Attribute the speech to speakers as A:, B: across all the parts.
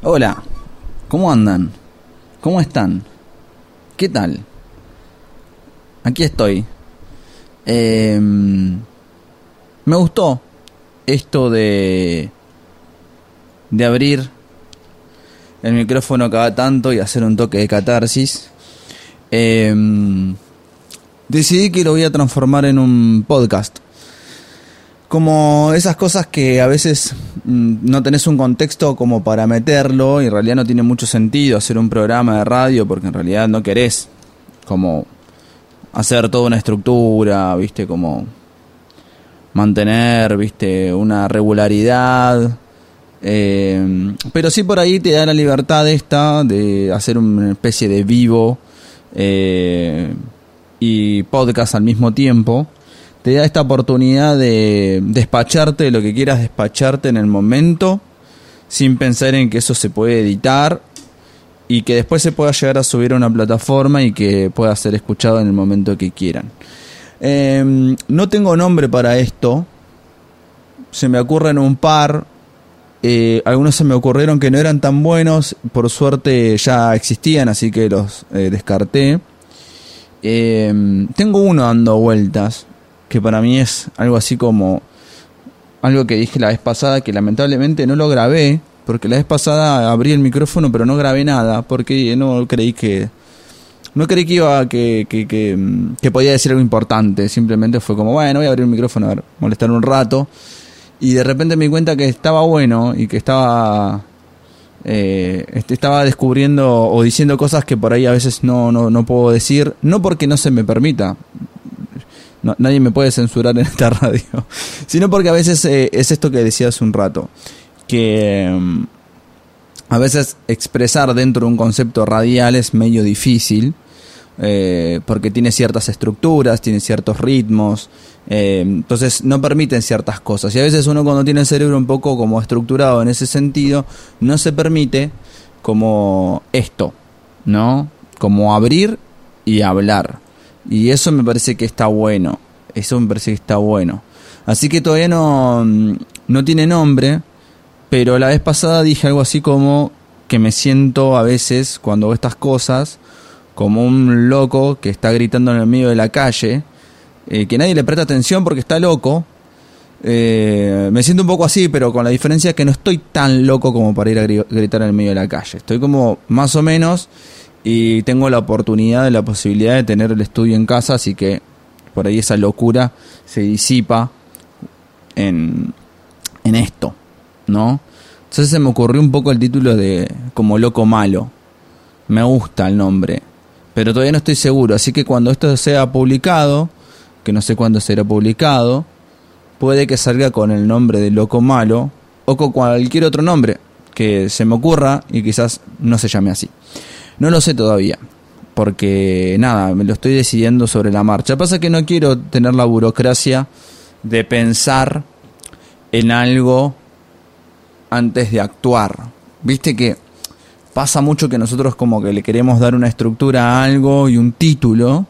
A: Hola, ¿cómo andan? ¿Cómo están? ¿Qué tal? Aquí estoy. Em, me gustó esto de de abrir el micrófono cada tanto y hacer un toque de catarsis. Em, decidí que lo voy a transformar en un podcast. Como esas cosas que a veces mm, no tenés un contexto como para meterlo y en realidad no tiene mucho sentido hacer un programa de radio porque en realidad no querés como hacer toda una estructura, viste, como mantener, viste, una regularidad. Eh, pero sí por ahí te da la libertad esta de hacer una especie de vivo eh, y podcast al mismo tiempo te da esta oportunidad de despacharte lo que quieras despacharte en el momento, sin pensar en que eso se puede editar y que después se pueda llegar a subir a una plataforma y que pueda ser escuchado en el momento que quieran. Em, no tengo nombre para esto, se me ocurren un par, eh, algunos se me ocurrieron que no eran tan buenos, por suerte ya existían, así que los eh, descarté. Em, tengo uno dando vueltas, que para mí es algo así como algo que dije la vez pasada que lamentablemente no lo grabé porque la vez pasada abrí el micrófono pero no grabé nada porque no creí que no creí que iba que, que, que, podía decir algo importante. Simplemente fue como bueno voy a abrir el micrófono a ver molestar un rato y de repente me di cuenta que estaba bueno y que estaba eh, este, estaba descubriendo o diciendo cosas que por ahí a veces no, no, no puedo decir no porque no se me permita nadie me puede censurar en esta radio, sino porque a veces eh, es esto que decía hace un rato, que mm, a veces expresar dentro de un concepto radial es medio difícil, eh, porque tiene ciertas estructuras, tiene ciertos ritmos, eh, entonces no permiten ciertas cosas. Y a veces uno cuando tiene el cerebro un poco como estructurado en ese sentido, no se permite como esto, ¿no? Como abrir y hablar. Y eso me parece que está bueno. Eso me parece que está bueno. Así que todavía no, mm, no tiene nombre, pero la vez pasada dije algo así como que me siento a veces cuando hago estas cosas como un loco que está gritando en el medio de la calle, eh, que nadie le presta atención porque está loco. Eh, me siento un poco así, pero con la diferencia que no estoy tan loco como para ir a gritar en el medio de la calle. Estoy como más o menos y tengo la oportunidad, la posibilidad de tener el estudio en casa, así que por ahí esa locura se disipa en, en esto, ¿no? Entonces se me ocurrió un poco el título de como loco malo. Me gusta el nombre, pero todavía no estoy seguro, así que cuando esto sea publicado, que no sé cuándo será publicado, puede que salga con el nombre de loco malo o con cualquier otro nombre que se me ocurra y quizás no se llame así. No lo sé todavía, porque nada, me lo estoy decidiendo sobre la marcha. Pasa que no quiero tener la burocracia de pensar en algo antes de actuar. Viste que pasa mucho que nosotros como que le queremos dar una estructura a algo y un título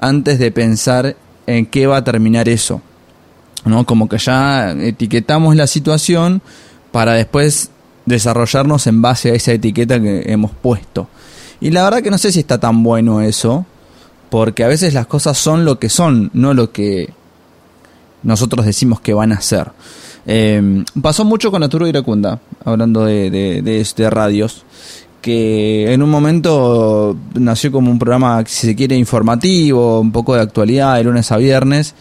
A: antes de pensar en qué va a terminar eso. ¿No? Como que ya etiquetamos la situación para después desarrollarnos en base a esa etiqueta que hemos puesto. Y la verdad que no sé si está tan bueno eso, porque a veces las cosas son lo que son, no lo que nosotros decimos que van a ser. Em, pasó mucho con Arturo Iracunda, hablando de, de, de, radios, que en un momento nació como un programa, si se quiere, informativo, un poco de actualidad, de lunes a viernes,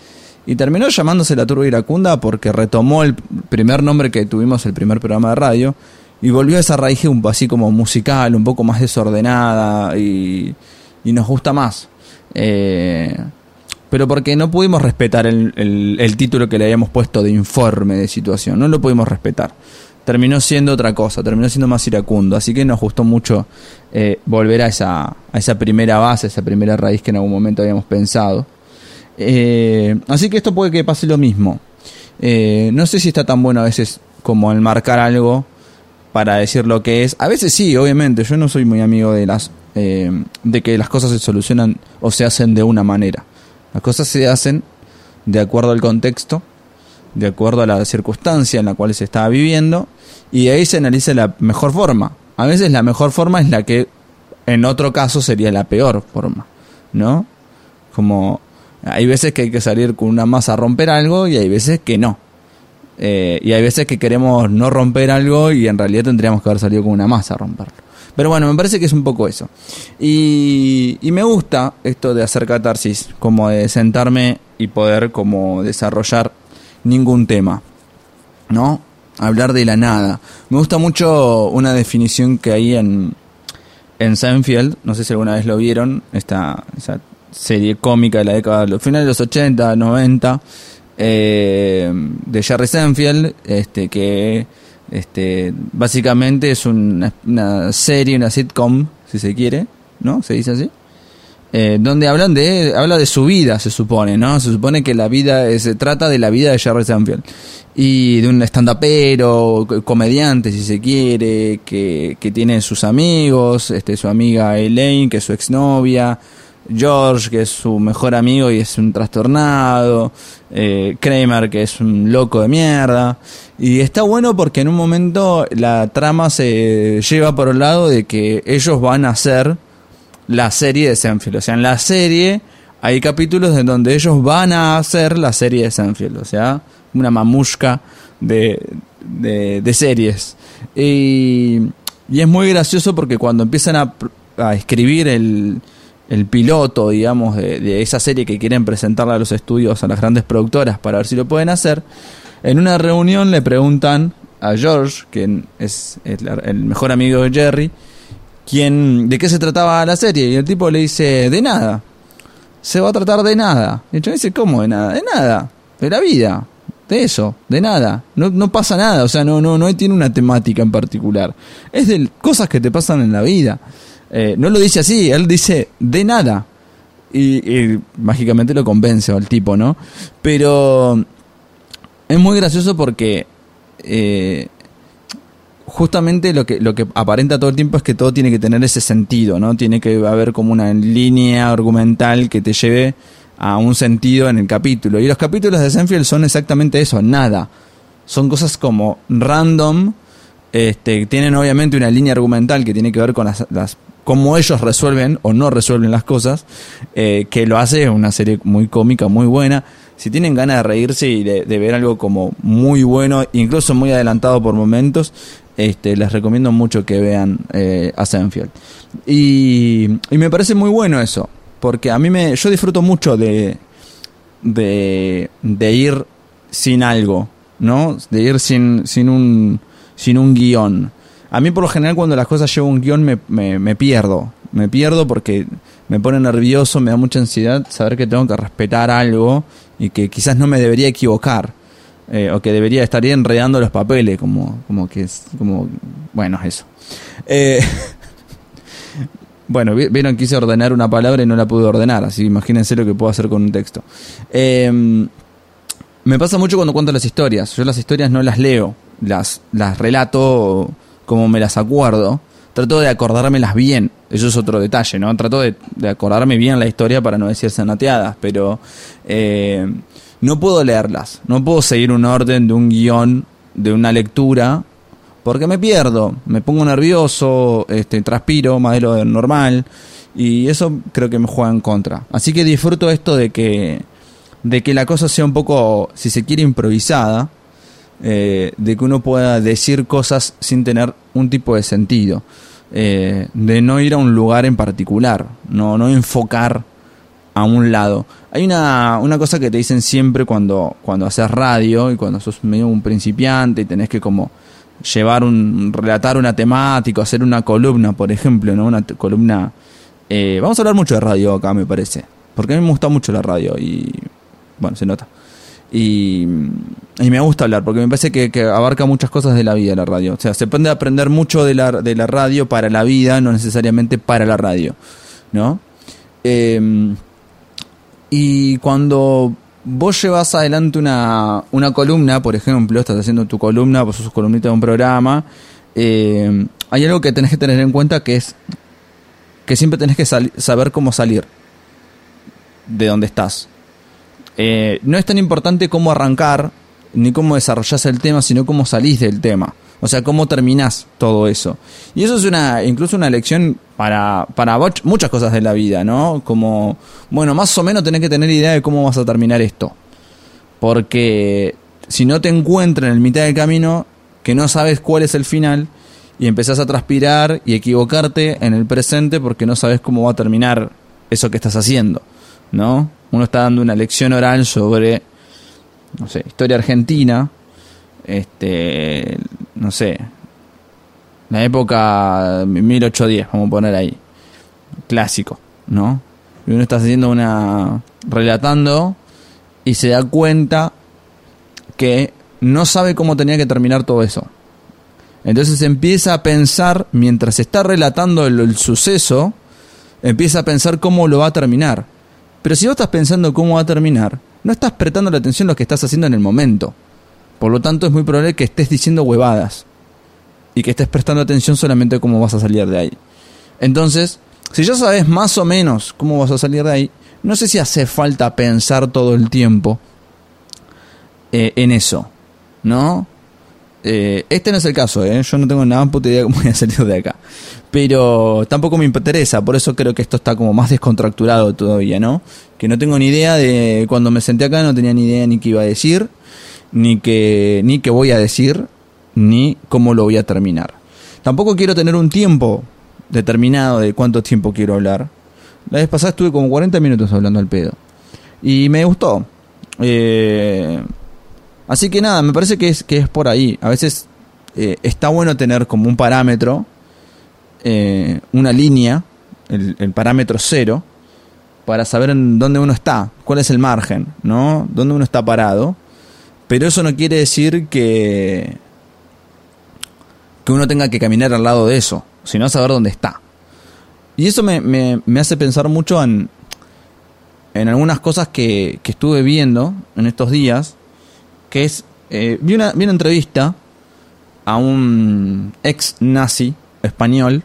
A: y terminó llamándose La Turbo Iracunda porque retomó el primer nombre que tuvimos, el primer programa de radio, y volvió a esa raíz un, así como musical, un poco más desordenada y, y nos gusta más. Eh, pero porque no pudimos respetar el, el, título que le habíamos puesto de informe de situación, no lo pudimos respetar. Terminó siendo otra cosa, terminó siendo más iracundo, así que nos gustó mucho eh, volver a esa, a esa primera base, a esa primera raíz que en algún momento habíamos pensado. Eh, así que esto puede que pase lo mismo. no sé si está tan bueno a veces como enmarcar algo para decir lo que es. A veces sí, obviamente, yo no soy muy amigo de las eh, de que las cosas se solucionan o se hacen de una manera. Las cosas se hacen de acuerdo al contexto, de acuerdo a la circunstancia en la cual se estaba viviendo, y ahí se analiza la mejor forma. A veces la mejor forma es la que en otro caso sería la peor forma, ¿no? Como hay veces que hay que salir con una masa a romper algo y hay veces que no. Eh, y hay veces que queremos no romper algo y en realidad tendríamos que haber salido con una masa a romperlo. Pero bueno, me parece que es un poco eso. Y, me gusta esto de hacer catarsis, como de sentarme y poder como desarrollar ningún tema, ¿no? Hablar de la nada. Me gusta mucho una definición que hay en, en Seinfeld, no sé si alguna vez lo vieron, esta, esa serie cómica de la década los finales de los 80, 90, eh, de Jerry Seinfeld, este, que este, básicamente es una, una serie, una sitcom, si se quiere, ¿no? Se dice así. Eh, donde hablan de habla de su vida se supone no se supone que la vida se trata de la vida de Jerry Seinfeld y de un stand-upero comediante si se quiere que, que tiene sus amigos este su amiga Elaine que es su exnovia George, que es su mejor amigo y es un trastornado, eh, Kramer, que es un loco de mierda. Y está bueno porque en un momento la trama se lleva por el lado de que ellos van a hacer la serie de Senfield. O sea, en la serie hay capítulos en donde ellos van a hacer la serie de Senfield. O sea, una mamushka de, de, series. Y, y, es muy gracioso porque cuando empiezan a, a escribir el el piloto, digamos, de, esa serie que quieren presentarle a los estudios, a las grandes productoras, para ver si lo pueden hacer, en una reunión le preguntan a George, que es el, mejor amigo de Jerry, quién, de qué se trataba la serie, y el tipo le dice, de nada, se va a tratar de nada. Y el dice, ¿cómo de nada? De nada, de la vida, de eso, de nada. No, no pasa nada, o sea, no, no, no tiene una temática en particular. Es de cosas que te pasan en la vida. Eh, no lo dice así, él dice de nada. Y, mágicamente lo convence al tipo, ¿no? Pero es muy gracioso porque eh, justamente lo que, lo que aparenta todo el tiempo es que todo tiene que tener ese sentido, ¿no? Tiene que haber como una línea argumental que te lleve a un sentido en el capítulo. Y los capítulos de Senfield son exactamente eso, nada. Son cosas como random, este, tienen obviamente una línea argumental que tiene que ver con las cómo ellos resuelven o no resuelven las cosas, eh, que lo hace una serie muy cómica, muy buena. Si tienen ganas de reírse y de, ver algo como muy bueno, incluso muy adelantado por momentos, este, les recomiendo mucho que vean eh, a Senfield. Y, y, me parece muy bueno eso, porque a mí me, yo disfruto mucho de, de, de ir sin algo, ¿no? De ir sin, sin, un, sin un guion. A mí por lo general cuando las cosas llevan un guion me, me, pierdo. Me pierdo porque me pone nervioso, me da mucha ansiedad saber que tengo que respetar algo y que quizás no me debería equivocar. Eh, o que debería estar enredando los papeles, como, como que es, como, bueno, eso. Eh, bueno, vieron, quise ordenar una palabra y no la pude ordenar, así imagínense lo que puedo hacer con un texto. Em, me pasa mucho cuando cuento las historias, yo las historias no las leo, las, las relato como me las acuerdo, trato de acordármelas bien. Eso es otro detalle, ¿no? Trato de, acordarme bien la historia para no decir sanateadas, pero eh, no puedo leerlas. No puedo seguir un orden de un guion, de una lectura, porque me pierdo. Me pongo nervioso, este, transpiro más de lo normal. Y eso creo que me juega en contra. Así que disfruto esto de que, de que la cosa sea un poco, si se quiere, improvisada eh, de que uno pueda decir cosas sin tener un tipo de sentido, eh, de no ir a un lugar en particular, no, no enfocar a un lado. Hay una, una cosa que te dicen siempre cuando, cuando haces radio y cuando sos medio un principiante y tenés que como llevar un, relatar una temática, hacer una columna, por ejemplo, ¿no? Una columna... Eh, vamos a hablar mucho de radio acá, me parece, porque a mí me gusta mucho la radio y, bueno, se nota. Y, me gusta hablar porque me parece que, abarca muchas cosas de la vida la radio. O sea, se puede aprender mucho de la, de la radio para la vida, no necesariamente para la radio. ¿No? Em, y cuando vos llevas adelante una, una columna, por ejemplo, estás haciendo tu columna, vos sos columnista de un programa, em, hay algo que tenés que tener en cuenta que es que siempre tenés que saber cómo salir de donde estás. Eh, no es tan importante cómo arrancar, ni cómo desarrollás el tema, sino cómo salís del tema. O sea, cómo terminás todo eso. Y eso es una, incluso una lección para, para muchas cosas de la vida, ¿no? Como, bueno, más o menos tenés que tener idea de cómo vas a terminar esto. Porque si no te encuentras en el mitad del camino, que no sabes cuál es el final, y empezás a transpirar y equivocarte en el presente porque no sabes cómo va a terminar eso que estás haciendo, ¿no? Uno está dando una lección oral sobre, no sé, historia argentina, este, no sé, la época 1810, vamos a poner ahí, clásico, ¿no? Y uno está haciendo una, relatando y se da cuenta que no sabe cómo tenía que terminar todo eso. Entonces empieza a pensar, mientras está relatando el, suceso, empieza a pensar cómo lo va a terminar. Pero si vos estás pensando cómo va a terminar, no estás prestando la atención a lo que estás haciendo en el momento. Por lo tanto, es muy probable que estés diciendo huevadas. Y que estés prestando atención solamente a cómo vas a salir de ahí. Entonces, si ya sabes más o menos cómo vas a salir de ahí, no sé si hace falta pensar todo el tiempo eh, en eso. ¿No? Eh, este no es el caso, ¿eh? yo no tengo nada puta idea de cómo voy a salir de acá. Pero tampoco me interesa, por eso creo que esto está como más descontracturado todavía, ¿no? Que no tengo ni idea de. Cuando me senté acá no tenía ni idea ni qué iba a decir, ni que ni qué voy a decir, ni cómo lo voy a terminar. Tampoco quiero tener un tiempo determinado de cuánto tiempo quiero hablar. La vez pasada estuve como 40 minutos hablando al pedo. Y me gustó. Eh, Así que nada, me parece que es, que es por ahí. A veces eh, está bueno tener como un parámetro, eh, una línea, el, parámetro cero, para saber en dónde uno está, cuál es el margen, ¿no? Dónde uno está parado. Pero eso no quiere decir que, que uno tenga que caminar al lado de eso, sino saber dónde está. Y eso me, me, hace pensar mucho en, en algunas cosas que, que estuve viendo en estos días que es, eh, vi, una, vi una entrevista a un ex nazi español.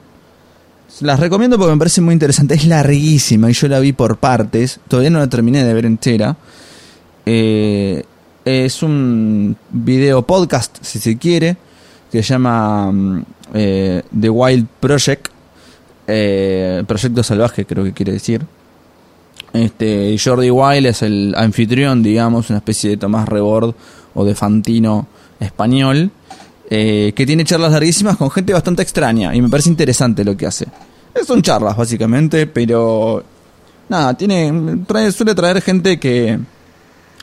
A: Las recomiendo porque me parece muy interesante. Es larguísima y yo la vi por partes. Todavía no la terminé de ver entera. Eh, es un video podcast, si se quiere, que se llama mm, eh, The Wild Project. Proyecto Salvaje, creo que quiere decir. Este, Jordi Wild es el anfitrión, digamos, una especie de Tomás Rebord o de Fantino español, eh, que tiene charlas larguísimas con gente bastante extraña y me parece interesante lo que hace. Son charlas, básicamente, pero nada, tiene, suele traer gente que,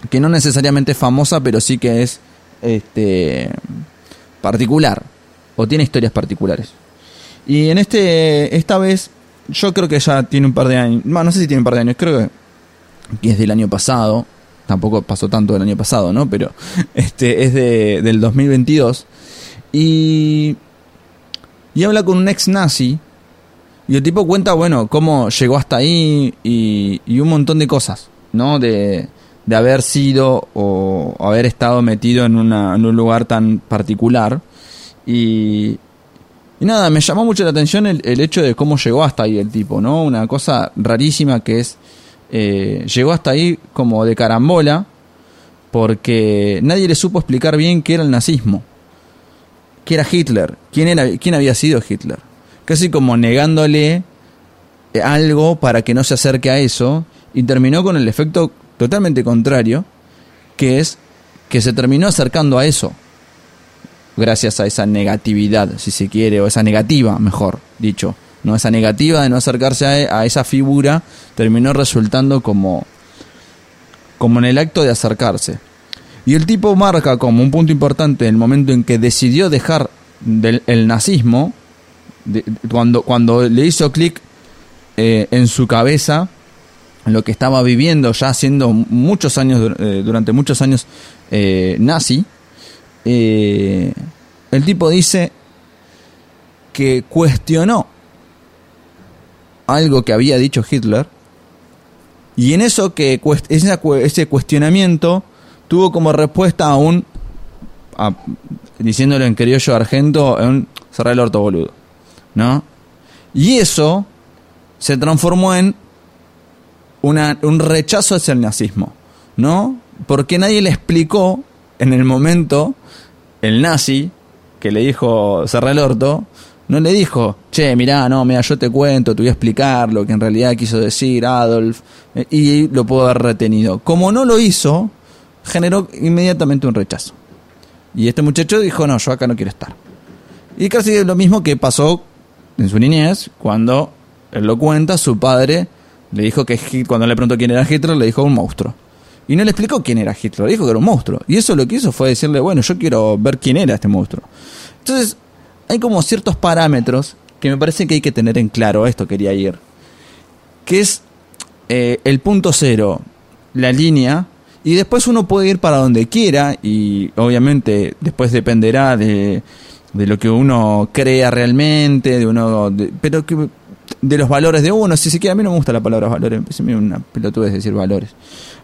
A: que no necesariamente es famosa, pero sí que es este, particular o tiene historias particulares. Y en este, esta vez yo creo que ya tiene un par de años. no sé si tiene un par de años, creo que es del año pasado. Tampoco pasó tanto del año pasado, ¿no? Pero este es de, del 2022. Y, y habla con un ex nazi. Y el tipo cuenta, bueno, cómo llegó hasta ahí y, y un montón de cosas, ¿no? De, de haber sido o haber estado metido en, una, en un lugar tan particular. Y, y nada, me llamó mucho la atención el, hecho de cómo llegó hasta ahí el tipo, ¿no? Una cosa rarísima que es, eh, llegó hasta ahí como de carambola, porque nadie le supo explicar bien qué era el nazismo, qué era Hitler, quién, era, quién había sido Hitler. Casi como negándole algo para que no se acerque a eso, y terminó con el efecto totalmente contrario, que es que se terminó acercando a eso gracias a esa negatividad, si se quiere, o esa negativa, mejor dicho. ¿no? Esa negativa de no acercarse a, esa figura terminó resultando como, como en el acto de acercarse. Y el tipo marca como un punto importante el momento en que decidió dejar del, el nazismo, cuando, cuando le hizo clic eh, en su cabeza lo que estaba viviendo ya siendo muchos años, eh, durante muchos años eh, nazi, eh, el tipo dice que cuestionó algo que había dicho Hitler y en eso que ese cuestionamiento tuvo como respuesta a un diciéndolo en criollo argento un cerrar el orto boludo ¿no? y eso se transformó en un rechazo hacia el nazismo ¿no? porque nadie le explicó en el momento, el nazi que le dijo cerrar el orto, no le dijo, che, mirá, no, mira, yo te cuento, te voy a explicar lo que en realidad quiso decir Adolf, eh, y lo puedo haber retenido. Como no lo hizo, generó inmediatamente un rechazo. Y este muchacho dijo, no, yo acá no quiero estar. Y casi es lo mismo que pasó en su niñez, cuando él lo cuenta, su padre le dijo que cuando le preguntó quién era Hitler, le dijo un monstruo. Y no le explicó quién era Hitler, le dijo que era un monstruo. Y eso lo que hizo fue decirle, bueno, yo quiero ver quién era este monstruo. Entonces, hay como ciertos parámetros que me parece que hay que tener en claro, esto quería ir, que es eh, el punto cero, la línea, y después uno puede ir para donde quiera y obviamente después dependerá de, de lo que uno crea realmente, de uno, pero que de los valores de uno, si se quiere, a mí no me gusta la palabra valores, es una pelotudez decir valores,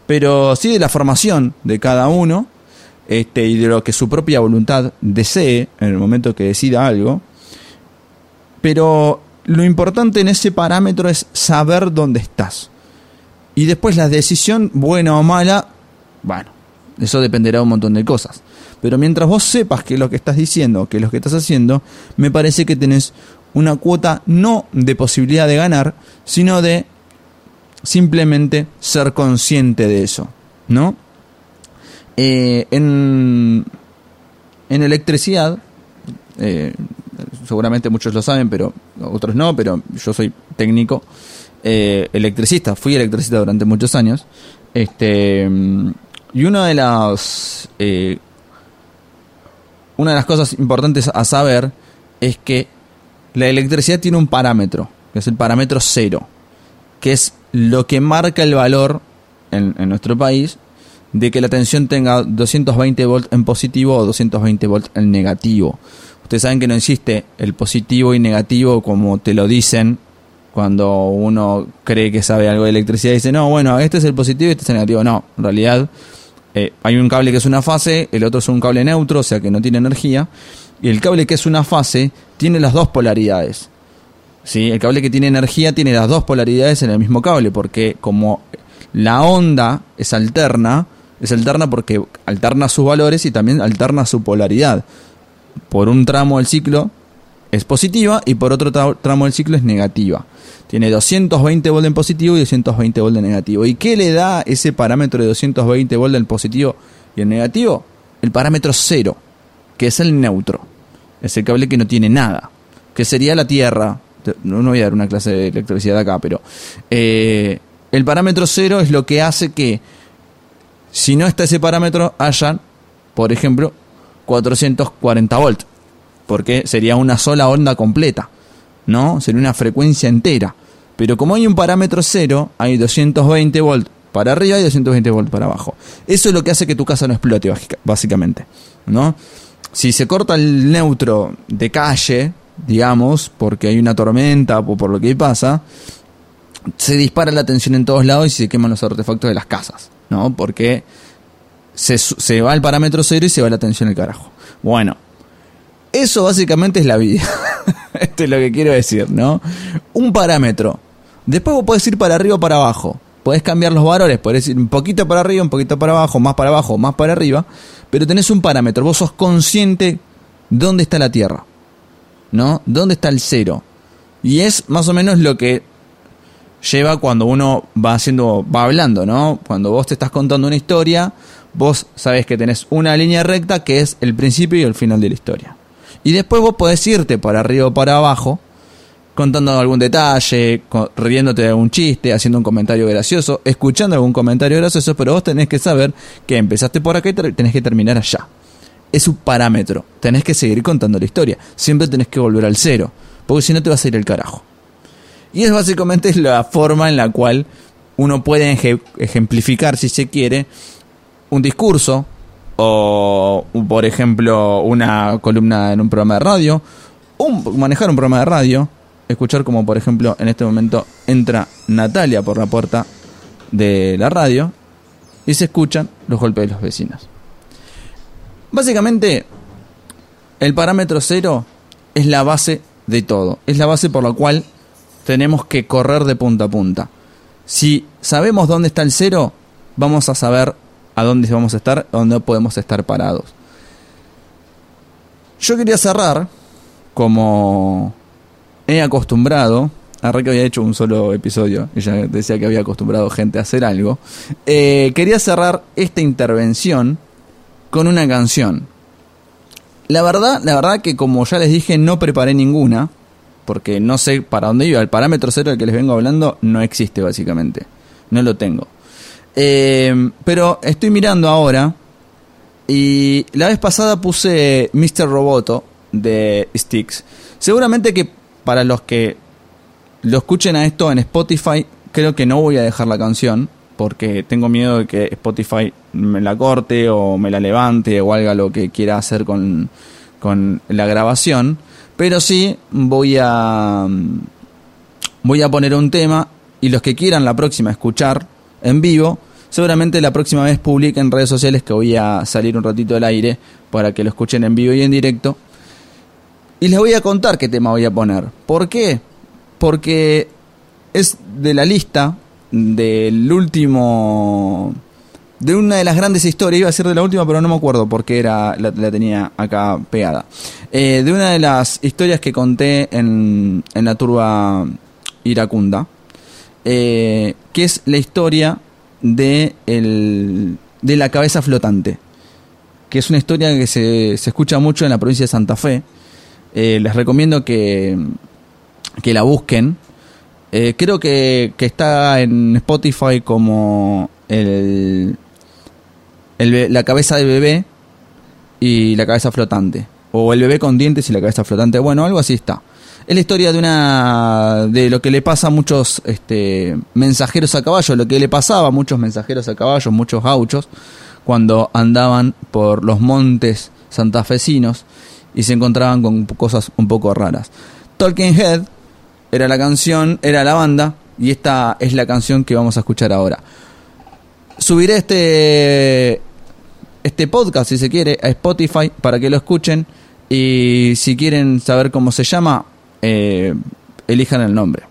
A: pero sí de la formación de cada uno este, y de lo que su propia voluntad desee en el momento que decida algo, pero lo importante en ese parámetro es saber dónde estás. Y después la decisión, buena o mala, bueno, eso dependerá de un montón de cosas. Pero mientras vos sepas que lo que estás diciendo, que lo que estás haciendo, me parece que tenés una cuota no de posibilidad de ganar, sino de simplemente ser consciente de eso, ¿no? Eh, en, en electricidad, eh, seguramente muchos lo saben, pero otros no, pero yo soy técnico, eh, electricista, fui electricista durante muchos años, este, y una de las una de las cosas importantes a saber es que la electricidad tiene un parámetro, que es el parámetro cero, que es lo que marca el valor en, nuestro país de que la tensión tenga 220 volts en positivo o 220 volts en negativo. Ustedes saben que no existe el positivo y negativo como te lo dicen cuando uno cree que sabe algo de electricidad y dice, no, bueno, este es el positivo y este es el negativo. No, en realidad eh, hay un cable que es una fase, el otro es un cable neutro, o sea que no tiene energía, y el cable que es una fase tiene las dos polaridades. ¿Sí? El cable que tiene energía tiene las dos polaridades en el mismo cable, porque como la onda es alterna, es alterna porque alterna sus valores y también alterna su polaridad. Por un tramo del ciclo es positiva y por otro tramo del ciclo es negativa. Tiene 220 volts en positivo y 220 volts en negativo. ¿Y qué le da ese parámetro de 220 volts en positivo y en negativo? El parámetro cero, que es el neutro. Es el cable que no tiene nada, que sería la Tierra. No, voy a dar una clase de electricidad acá, pero eh, el parámetro cero es lo que hace que si no está ese parámetro, hayan, por ejemplo, 440 volts, porque sería una sola onda completa. ¿no? Sería una frecuencia entera. Pero como hay un parámetro cero, hay 220 volts para arriba y 220 volts para abajo. Eso es lo que hace que tu casa no explote, básicamente, ¿no? Si se corta el neutro de calle, digamos, porque hay una tormenta o por lo que pasa, se dispara la tensión en todos lados y se queman los artefactos de las casas, ¿no? Porque se, se va el parámetro cero y se va la tensión al carajo. Bueno, eso básicamente es la vida. Esto es lo que quiero decir, ¿no? Un parámetro. Después vos podés ir para arriba o para abajo. Podés cambiar los valores, podés ir un poquito para arriba, un poquito para abajo, más para abajo, más para arriba. Pero tenés un parámetro. Vos sos consciente dónde está la Tierra. ¿No? ¿Dónde está el cero? Y es más o menos lo que lleva cuando uno va haciendo, va hablando, ¿no? Cuando vos te estás contando una historia, vos sabés que tenés una línea recta que es el principio y el final de la historia. Y después vos podés irte para arriba o para abajo, contando algún detalle, riéndote de algún chiste, haciendo un comentario gracioso, escuchando algún comentario gracioso, pero vos tenés que saber que empezaste por acá y tenés que terminar allá. Es un parámetro, tenés que seguir contando la historia, siempre tenés que volver al cero, porque si no te vas a ir el carajo. Y es básicamente la forma en la cual uno puede ejemplificar, si se quiere, un discurso, o por ejemplo una columna en un programa de radio, un, manejar un programa de radio, escuchar como por ejemplo en este momento entra Natalia por la puerta de la radio y se escuchan los golpes de los vecinos. Básicamente, el parámetro cero es la base de todo, es la base por la cual tenemos que correr de punta a punta. Si sabemos dónde está el cero, vamos a saber a dónde vamos a estar, a dónde podemos estar parados. Yo quería cerrar, como he acostumbrado, a que había hecho un solo episodio, ella decía que había acostumbrado gente a hacer algo, eh, quería cerrar esta intervención con una canción. La verdad, la verdad que como ya les dije, no preparé ninguna, porque no sé para dónde iba. El parámetro cero del que les vengo hablando no existe básicamente. No lo tengo. Eh, pero estoy mirando ahora y la vez pasada puse Mr. Roboto de Sticks. Seguramente que para los que lo escuchen a esto en Spotify, creo que no voy a dejar la canción porque tengo miedo de que Spotify me la corte o me la levante o haga lo que quiera hacer con, con la grabación. Pero sí voy a voy a poner un tema y los que quieran la próxima escuchar en vivo, seguramente la próxima vez publique en redes sociales que voy a salir un ratito del aire para que lo escuchen en vivo y en directo. Y les voy a contar qué tema voy a poner. ¿Por qué? Porque es de la lista del último de una de las grandes historias, iba a ser de la última, pero no me acuerdo porque era, la, tenía acá pegada. Eh, de una de las historias que conté en, en la turba iracunda, eh, que es la historia de, el, de la cabeza flotante, que es una historia que se, se escucha mucho en la provincia de Santa Fe. Eh, les recomiendo que, que la busquen. creo que, que está en Spotify como la cabeza del bebé y la cabeza flotante. O el bebé con dientes y la cabeza flotante. Bueno, algo así está. Es la historia de una de lo que le pasa a muchos este, mensajeros a caballo, lo que le pasaba a muchos mensajeros a caballo, muchos gauchos, cuando andaban por los montes santafesinos y se encontraban con cosas un poco raras. Talking Head era la canción, era la banda, y esta es la canción que vamos a escuchar ahora. Subiré este este podcast, si se quiere, a Spotify para que lo escuchen. Y si quieren saber cómo se llama, eh, elijan el nombre.